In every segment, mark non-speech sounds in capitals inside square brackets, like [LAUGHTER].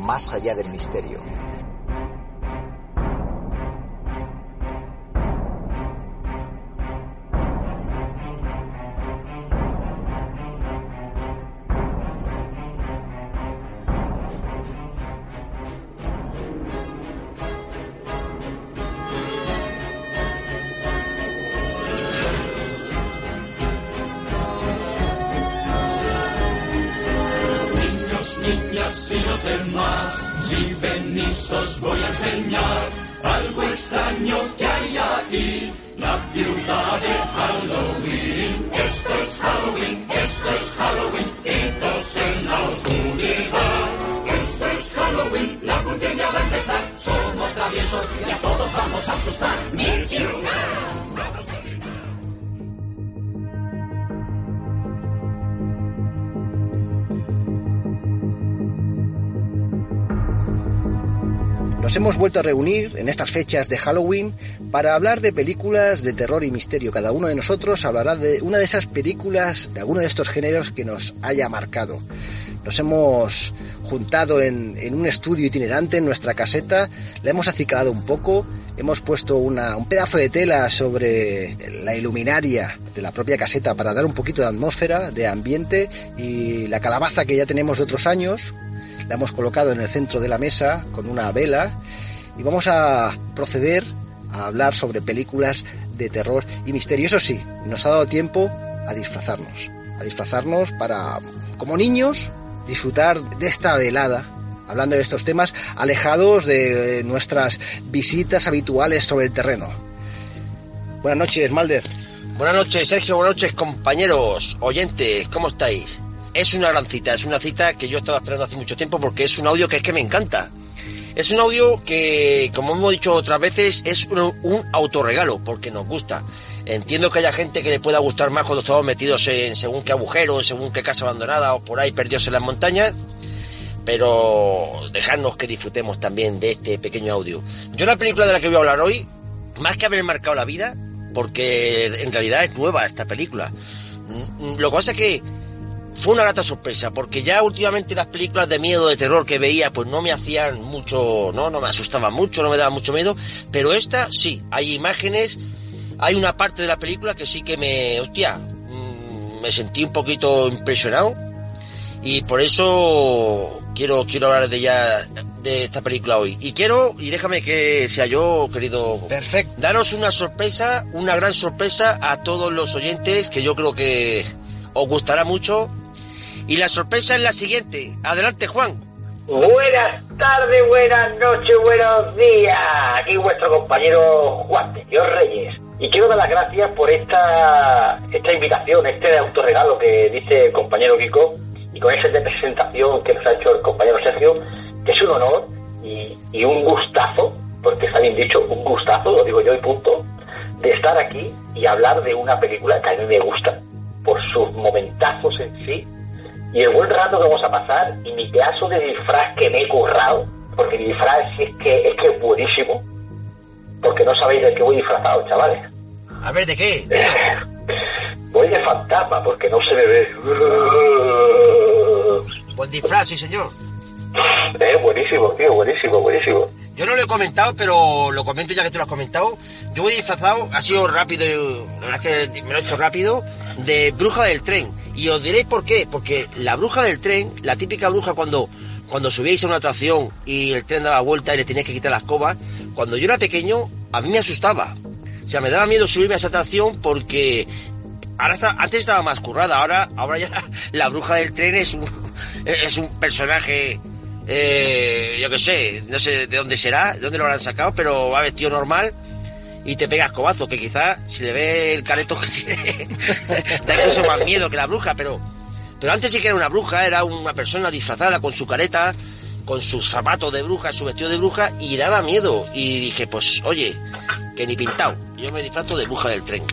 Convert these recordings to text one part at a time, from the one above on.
Más allá del misterio. Niñas y los demás, si venís os voy a enseñar algo extraño que hay aquí, la ciudad de Halloween. Esto es Halloween, esto es Halloween, gritos en la oscuridad. Esto es Halloween, la función ya va a empezar, somos traviesos y a todos vamos a asustar. Mi. Nos hemos vuelto a reunir en estas fechas de Halloween para hablar de películas de terror y misterio. Cada uno de nosotros hablará de una de esas películas, de alguno de estos géneros que nos haya marcado. Nos hemos juntado en, un estudio itinerante en nuestra caseta, la hemos acicalado un poco, hemos puesto un pedazo de tela sobre la iluminaria de la propia caseta para dar un poquito de atmósfera, de ambiente y la calabaza que ya tenemos de otros años, la hemos colocado en el centro de la mesa con una vela y vamos a proceder a hablar sobre películas de terror y misterio. Eso sí, nos ha dado tiempo a disfrazarnos, a disfrazarnos para, como niños, disfrutar de esta velada, hablando de estos temas, alejados de nuestras visitas habituales sobre el terreno. Buenas noches, Malder. Buenas noches, Sergio. Buenas noches, compañeros, oyentes. ¿Cómo estáis? Es una gran cita, es una cita que yo estaba esperando hace mucho tiempo porque es un audio que es que me encanta. Es un audio que, como hemos dicho otras veces, es un, un autorregalo porque nos gusta. Entiendo que haya gente que le pueda gustar más cuando estamos metidos en según qué agujero, en según qué casa abandonada o por ahí perdidos en las montañas. Pero dejadnos que disfrutemos también de este pequeño audio. Yo la película de la que voy a hablar hoy, más que haber marcado la vida, porque en realidad es nueva esta película. Mm, Lo que pasa es que fue una grata sorpresa, porque ya últimamente las películas de miedo, de terror que veía, pues no me hacían mucho, no, no me asustaban mucho, no me daban mucho miedo, pero esta sí, hay imágenes, hay una parte de la película que sí que me, hostia, mm, me sentí un poquito impresionado y por eso quiero quiero hablar de ya de esta película hoy y quiero y déjame que sea yo querido Perfecto. daros una sorpresa una gran sorpresa a todos los oyentes que yo creo que os gustará mucho y la sorpresa es la siguiente adelante Juan Buenas tardes, buenas noches, buenos días. Aquí vuestro compañero Juan de Reyes. Y quiero dar las gracias por esta, esta invitación, este autorregalo que dice el compañero Kiko y con esa presentación que nos ha hecho el compañero Sergio, que es un honor y, y un gustazo, porque está bien dicho, un gustazo, lo digo yo y punto, de estar aquí y hablar de una película que a mí me gusta por sus momentazos en sí y el buen rato que vamos a pasar y mi pedazo de disfraz que me he currado, porque mi disfraz es que es que es buenísimo, porque no sabéis de qué voy disfrazado, chavales. a ver de qué [LAUGHS] Voy de fantasma porque no se me ve. buen disfraz sí señor Eh, buenísimo, tío, buenísimo, buenísimo. Yo no lo he comentado, pero lo comento ya que tú lo has comentado. Yo voy disfrazado, ha sido rápido, la verdad es que me lo he hecho rápido, de bruja del tren. Y os diréis por qué. Porque la bruja del tren, la típica bruja cuando, cuando subíais a una atracción y el tren daba vuelta y le teníais que quitar las cobas, cuando yo era pequeño, a mí me asustaba. O sea, me daba miedo subirme a esa atracción porque ahora está, antes estaba más currada, ahora, ahora ya [LAUGHS] la, bruja del tren es un, [LAUGHS] es un personaje eh, yo qué sé, no sé de dónde será, de dónde lo habrán sacado, pero va vestido normal y te pegas cobazo, que quizás si le ve el careto que tiene, [LAUGHS] da incluso más miedo que la bruja, pero, pero antes sí que era una bruja, era una persona disfrazada con su careta, con sus zapatos de bruja, su vestido de bruja, y daba miedo. Y dije, pues oye, que ni pintado, yo me disfrazo de bruja del tren.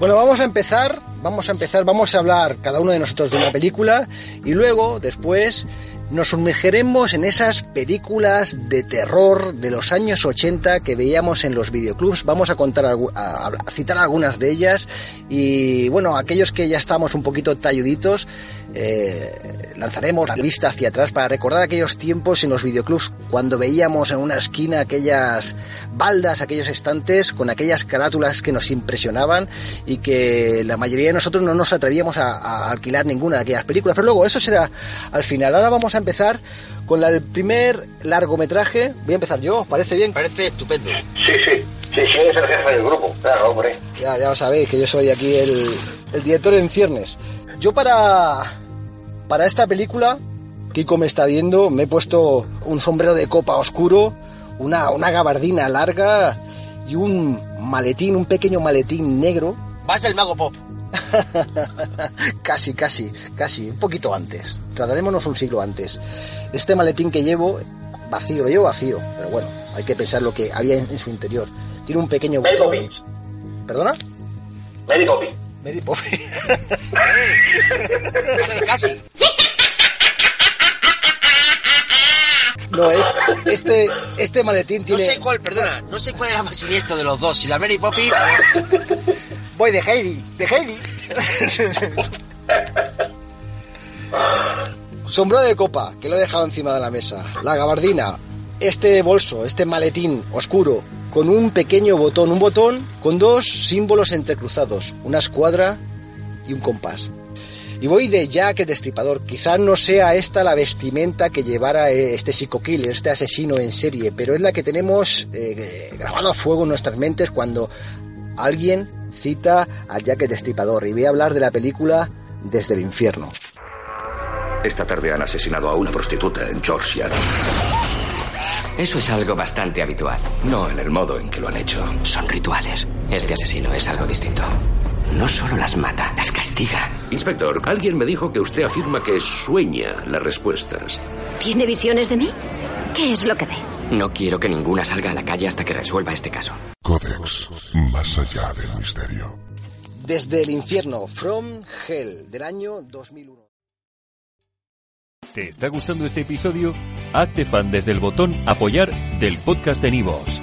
Bueno, vamos a empezar, vamos a empezar, vamos a hablar cada uno de nosotros de una película y luego, después, nos sumergiremos en esas películas de terror de los años 80 que veíamos en los videoclubs. Vamos a contar, citar algunas de ellas y bueno, aquellos que ya estamos un poquito talluditos, eh, lanzaremos la vista hacia atrás para recordar aquellos tiempos en los videoclubs cuando veíamos en una esquina aquellas baldas, aquellos estantes con aquellas carátulas que nos impresionaban y que la mayoría de nosotros no nos atrevíamos a, a alquilar ninguna de aquellas películas. Pero luego, eso será al final. Ahora vamos a empezar con el primer largometraje. Voy a empezar yo, ¿parece bien? Parece estupendo. Sí, sí. Sí, sí, es el jefe del grupo, claro, hombre. Ya, ya lo sabéis, que yo soy aquí el, el director en ciernes. Yo para, para esta película, Kiko me está viendo, me he puesto un sombrero de copa oscuro, una, una gabardina larga y un maletín, un pequeño maletín negro. Vas del mago pop. [LAUGHS] casi, casi, casi, un poquito antes. Trataremos un siglo antes. Este maletín que llevo, vacío, lo llevo vacío, pero bueno, hay que pensar lo que había en, su interior. Tiene un pequeño Mary botón. Poppins. ¿Perdona? Mary Poppins. Mary Poppins. [LAUGHS] Casi, casi. [LAUGHS] No, es, este, este maletín No tiene... sé cuál, perdona, no sé cuál era más siniestro de los dos, si la Mary Poppins Voy de Heidi, de Heidi. Sombrero de copa, que lo he dejado encima de la mesa. La gabardina, este bolso, este maletín oscuro, con un pequeño botón, un botón con dos símbolos entrecruzados, una escuadra y un compás. Y voy de Jack el Destripador. Quizá no sea esta la vestimenta que llevara eh, este psico-killer, este asesino en serie, pero es la que tenemos eh, grabado a fuego en nuestras mentes cuando alguien cita a Jack el Destripador. Y voy a hablar de la película Desde el Infierno. Esta tarde han asesinado a una prostituta en Georgetown. Eso es algo bastante habitual. No en el modo en que lo han hecho. Son rituales. Este asesino es algo distinto. No solo las mata, las castiga. Inspector, alguien me dijo que usted afirma que sueña las respuestas. ¿Tiene visiones de mí? ¿Qué es lo que ve? No quiero que ninguna salga a la calle hasta que resuelva este caso. Codex, más allá del misterio. Desde el Infierno, From Hell, del año 2001. ¿Te está gustando este episodio? Hazte fan desde el botón Apoyar del podcast de Nivos.